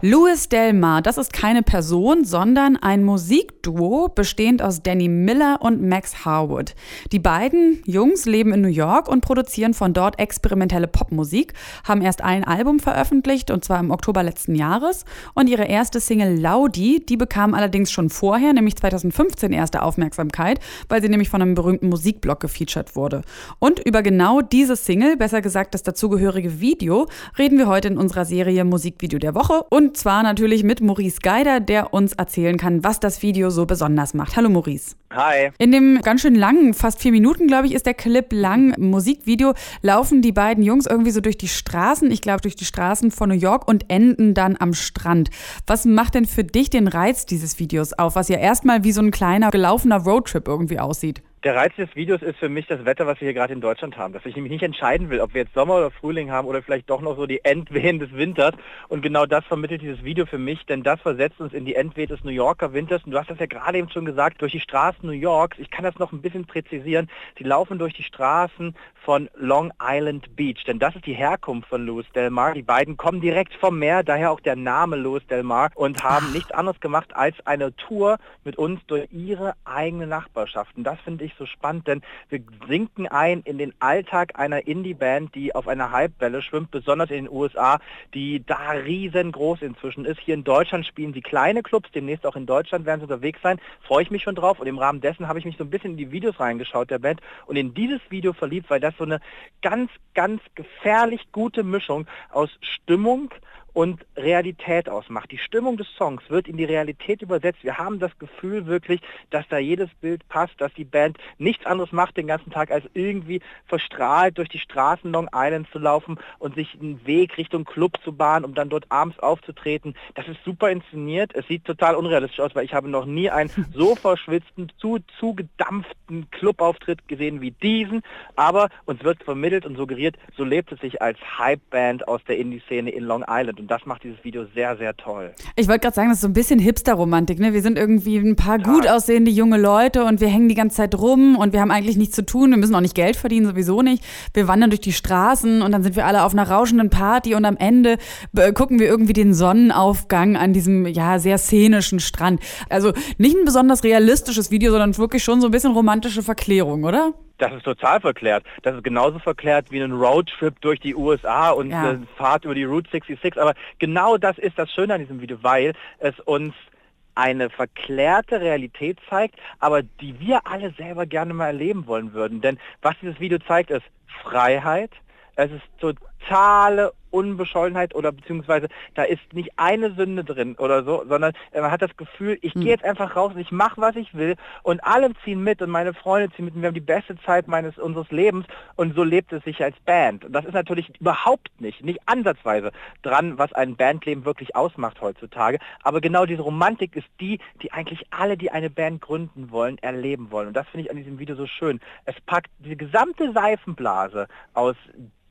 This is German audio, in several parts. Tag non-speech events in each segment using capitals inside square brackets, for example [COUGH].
Louis Delmar, das ist keine Person, sondern ein Musikduo bestehend aus Danny Miller und Max Harwood. Die beiden Jungs leben in New York und produzieren von dort experimentelle Popmusik, haben erst ein Album veröffentlicht und zwar im Oktober letzten Jahres und ihre erste Single Laudi, die bekam allerdings schon vorher, nämlich 2015 erste Aufmerksamkeit, weil sie nämlich von einem berühmten Musikblog gefeatured wurde. Und über genau diese Single, besser gesagt das dazugehörige Video, reden wir heute in unserer Serie Musikvideo der Woche und und zwar natürlich mit Maurice Geider, der uns erzählen kann, was das Video so besonders macht. Hallo Maurice. Hi. In dem ganz schön langen, fast vier Minuten, glaube ich, ist der Clip lang, Musikvideo, laufen die beiden Jungs irgendwie so durch die Straßen, ich glaube durch die Straßen von New York und enden dann am Strand. Was macht denn für dich den Reiz dieses Videos auf, was ja erstmal wie so ein kleiner gelaufener Roadtrip irgendwie aussieht? Der Reiz des Videos ist für mich das Wetter, was wir hier gerade in Deutschland haben. Dass ich nämlich nicht entscheiden will, ob wir jetzt Sommer oder Frühling haben oder vielleicht doch noch so die [LAUGHS] Endwehen des Winters. Und genau das vermittelt dieses Video für mich, denn das versetzt uns in die Endwehen des New Yorker Winters. Und du hast das ja gerade eben schon gesagt, durch die Straßen New Yorks. Ich kann das noch ein bisschen präzisieren. Sie laufen durch die Straßen von Long Island Beach, denn das ist die Herkunft von Louis Del Mar. Die beiden kommen direkt vom Meer, daher auch der Name Louis Del Mar und haben nichts anderes gemacht als eine Tour mit uns durch ihre eigene Nachbarschaften. Das finde ich ich so spannend, denn wir sinken ein in den Alltag einer Indie-Band, die auf einer Hypewelle schwimmt, besonders in den USA, die da riesengroß inzwischen ist. Hier in Deutschland spielen sie kleine Clubs, demnächst auch in Deutschland werden sie unterwegs sein. Freue ich mich schon drauf und im Rahmen dessen habe ich mich so ein bisschen in die Videos reingeschaut der Band und in dieses Video verliebt, weil das so eine ganz, ganz gefährlich gute Mischung aus Stimmung, und Realität ausmacht. Die Stimmung des Songs wird in die Realität übersetzt. Wir haben das Gefühl wirklich, dass da jedes Bild passt, dass die Band nichts anderes macht den ganzen Tag, als irgendwie verstrahlt durch die Straßen Long Island zu laufen und sich einen Weg Richtung Club zu bahnen, um dann dort abends aufzutreten. Das ist super inszeniert. Es sieht total unrealistisch aus, weil ich habe noch nie einen [LAUGHS] so verschwitzten, zu, zugedampften Clubauftritt gesehen wie diesen. Aber uns wird vermittelt und suggeriert, so lebt es sich als Hype-Band aus der Indie-Szene in Long Island. Und das macht dieses Video sehr, sehr toll. Ich wollte gerade sagen, das ist so ein bisschen Hipster-Romantik. Ne? Wir sind irgendwie ein paar Total. gut aussehende junge Leute und wir hängen die ganze Zeit rum und wir haben eigentlich nichts zu tun. Wir müssen auch nicht Geld verdienen, sowieso nicht. Wir wandern durch die Straßen und dann sind wir alle auf einer rauschenden Party und am Ende äh, gucken wir irgendwie den Sonnenaufgang an diesem ja sehr szenischen Strand. Also nicht ein besonders realistisches Video, sondern wirklich schon so ein bisschen romantische Verklärung, oder? Das ist total verklärt. Das ist genauso verklärt wie ein Roadtrip durch die USA und ja. eine Fahrt über die Route 66. Aber genau das ist das Schöne an diesem Video, weil es uns eine verklärte Realität zeigt, aber die wir alle selber gerne mal erleben wollen würden. Denn was dieses Video zeigt, ist Freiheit, es ist totale Unbeschollenheit oder beziehungsweise da ist nicht eine Sünde drin oder so, sondern man hat das Gefühl, ich hm. gehe jetzt einfach raus und ich mache, was ich will und alle ziehen mit und meine Freunde ziehen mit und wir haben die beste Zeit meines unseres Lebens und so lebt es sich als Band. Und das ist natürlich überhaupt nicht, nicht ansatzweise dran, was ein Bandleben wirklich ausmacht heutzutage. Aber genau diese Romantik ist die, die eigentlich alle, die eine Band gründen wollen, erleben wollen. Und das finde ich an diesem Video so schön. Es packt die gesamte Seifenblase aus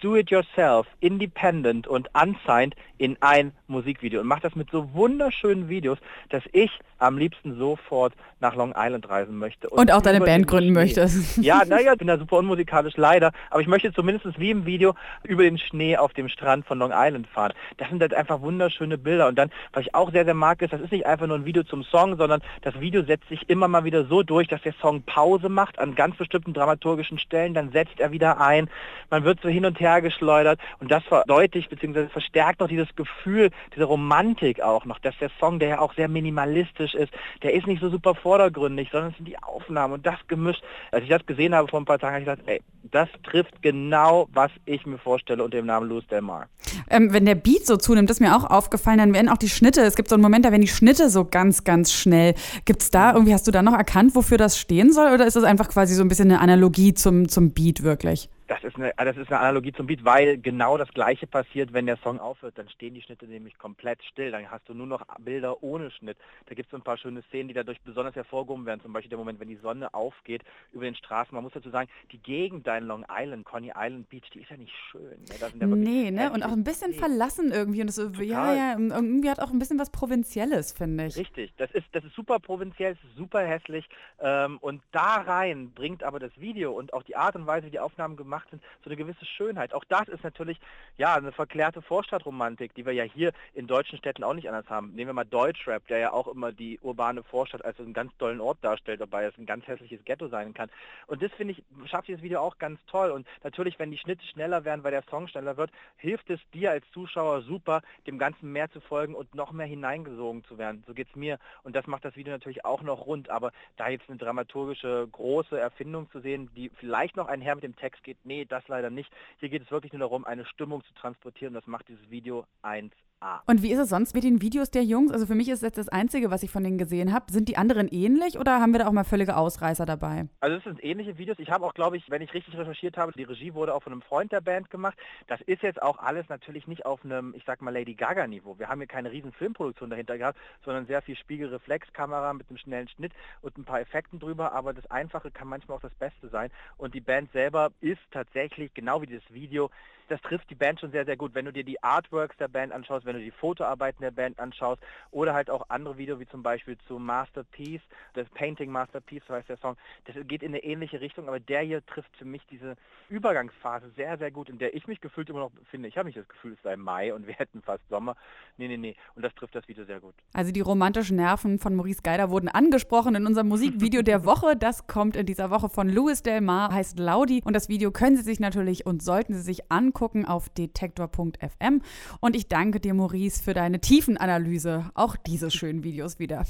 Do-it-yourself, independent und unsigned in ein Musikvideo und macht das mit so wunderschönen Videos, dass ich am liebsten sofort nach Long Island reisen möchte. Und, und auch deine Band gründen möchtest. Ja, [LAUGHS] naja, ich bin da super unmusikalisch leider, aber ich möchte zumindest wie im Video über den Schnee auf dem Strand von Long Island fahren. Das sind halt einfach wunderschöne Bilder und dann, was ich auch sehr, sehr mag, ist, das ist nicht einfach nur ein Video zum Song, sondern das Video setzt sich immer mal wieder so durch, dass der Song Pause macht an ganz bestimmten dramaturgischen Stellen, dann setzt er wieder ein, man wird so hin und her geschleudert und das verdeutlicht bzw. verstärkt noch dieses Gefühl, diese Romantik auch noch, dass der Song, der ja auch sehr minimalistisch ist, der ist nicht so super vordergründig, sondern es sind die Aufnahmen und das gemischt. Als ich das gesehen habe vor ein paar Tagen, habe ich gesagt, ey, das trifft genau, was ich mir vorstelle unter dem Namen Louis Del Mar. Ähm, wenn der Beat so zunimmt, ist mir auch aufgefallen, dann werden auch die Schnitte, es gibt so einen Moment, da werden die Schnitte so ganz, ganz schnell. Gibt es da irgendwie, hast du da noch erkannt, wofür das stehen soll oder ist das einfach quasi so ein bisschen eine Analogie zum, zum Beat wirklich? Das ist, eine, das ist eine Analogie zum Beat, weil genau das gleiche passiert, wenn der Song aufhört. Dann stehen die Schnitte nämlich komplett still. Dann hast du nur noch Bilder ohne Schnitt. Da gibt es so ein paar schöne Szenen, die dadurch besonders hervorgehoben werden. Zum Beispiel der Moment, wenn die Sonne aufgeht über den Straßen. Man muss dazu sagen, die Gegend da in Long Island, Coney Island Beach, die ist ja nicht schön. Ne? Nee, ne? Und auch ein bisschen verlassen irgendwie. Und das, ja, ja, irgendwie hat auch ein bisschen was Provinzielles, finde ich. Richtig. Das ist, das ist super provinziell, super hässlich. Ähm, und da rein bringt aber das Video und auch die Art und Weise, wie die Aufnahmen gemacht gemacht sind, so eine gewisse Schönheit. Auch das ist natürlich ja eine verklärte Vorstadtromantik, die wir ja hier in deutschen Städten auch nicht anders haben. Nehmen wir mal Deutschrap, der ja auch immer die urbane Vorstadt als einen ganz tollen Ort darstellt, dabei es ein ganz hässliches Ghetto sein kann. Und das finde ich, schafft dieses Video auch ganz toll. Und natürlich, wenn die Schnitte schneller werden, weil der Song schneller wird, hilft es dir als Zuschauer super, dem Ganzen mehr zu folgen und noch mehr hineingesogen zu werden. So geht es mir. Und das macht das Video natürlich auch noch rund. Aber da jetzt eine dramaturgische große Erfindung zu sehen, die vielleicht noch einher mit dem Text geht, nee, das leider nicht. Hier geht es wirklich nur darum, eine Stimmung zu transportieren. Das macht dieses Video 1 Ah. Und wie ist es sonst mit den Videos der Jungs? Also für mich ist das das Einzige, was ich von denen gesehen habe. Sind die anderen ähnlich oder haben wir da auch mal völlige Ausreißer dabei? Also es sind ähnliche Videos. Ich habe auch, glaube ich, wenn ich richtig recherchiert habe, die Regie wurde auch von einem Freund der Band gemacht. Das ist jetzt auch alles natürlich nicht auf einem, ich sag mal, Lady Gaga-Niveau. Wir haben hier keine riesen Filmproduktion dahinter gehabt, sondern sehr viel Spiegelreflexkamera mit einem schnellen Schnitt und ein paar Effekten drüber. Aber das Einfache kann manchmal auch das Beste sein. Und die Band selber ist tatsächlich, genau wie das Video, das trifft die Band schon sehr, sehr gut. Wenn du dir die Artworks der Band anschaust, wenn du die Fotoarbeiten der Band anschaust oder halt auch andere Videos wie zum Beispiel zu Masterpiece, das Painting Masterpiece, so heißt der Song, das geht in eine ähnliche Richtung, aber der hier trifft für mich diese Übergangsphase sehr, sehr gut, in der ich mich gefühlt immer noch befinde. Ich habe nicht das Gefühl, es sei Mai und wir [LAUGHS] hätten fast Sommer. Nee, nee, nee. Und das trifft das Video sehr gut. Also die romantischen Nerven von Maurice Geider wurden angesprochen in unserem Musikvideo der Woche. Das kommt in dieser Woche von Louis Del Mar, heißt Laudi. Und das Video können Sie sich natürlich und sollten Sie sich angucken auf detektor.fm. Und ich danke dir, Maurice, für deine Tiefenanalyse auch dieses schönen Videos wieder.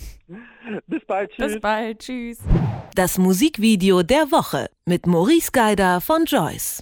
Bis bald, tschüss. Bis bald, tschüss. Das Musikvideo der Woche mit Maurice Geider von Joyce.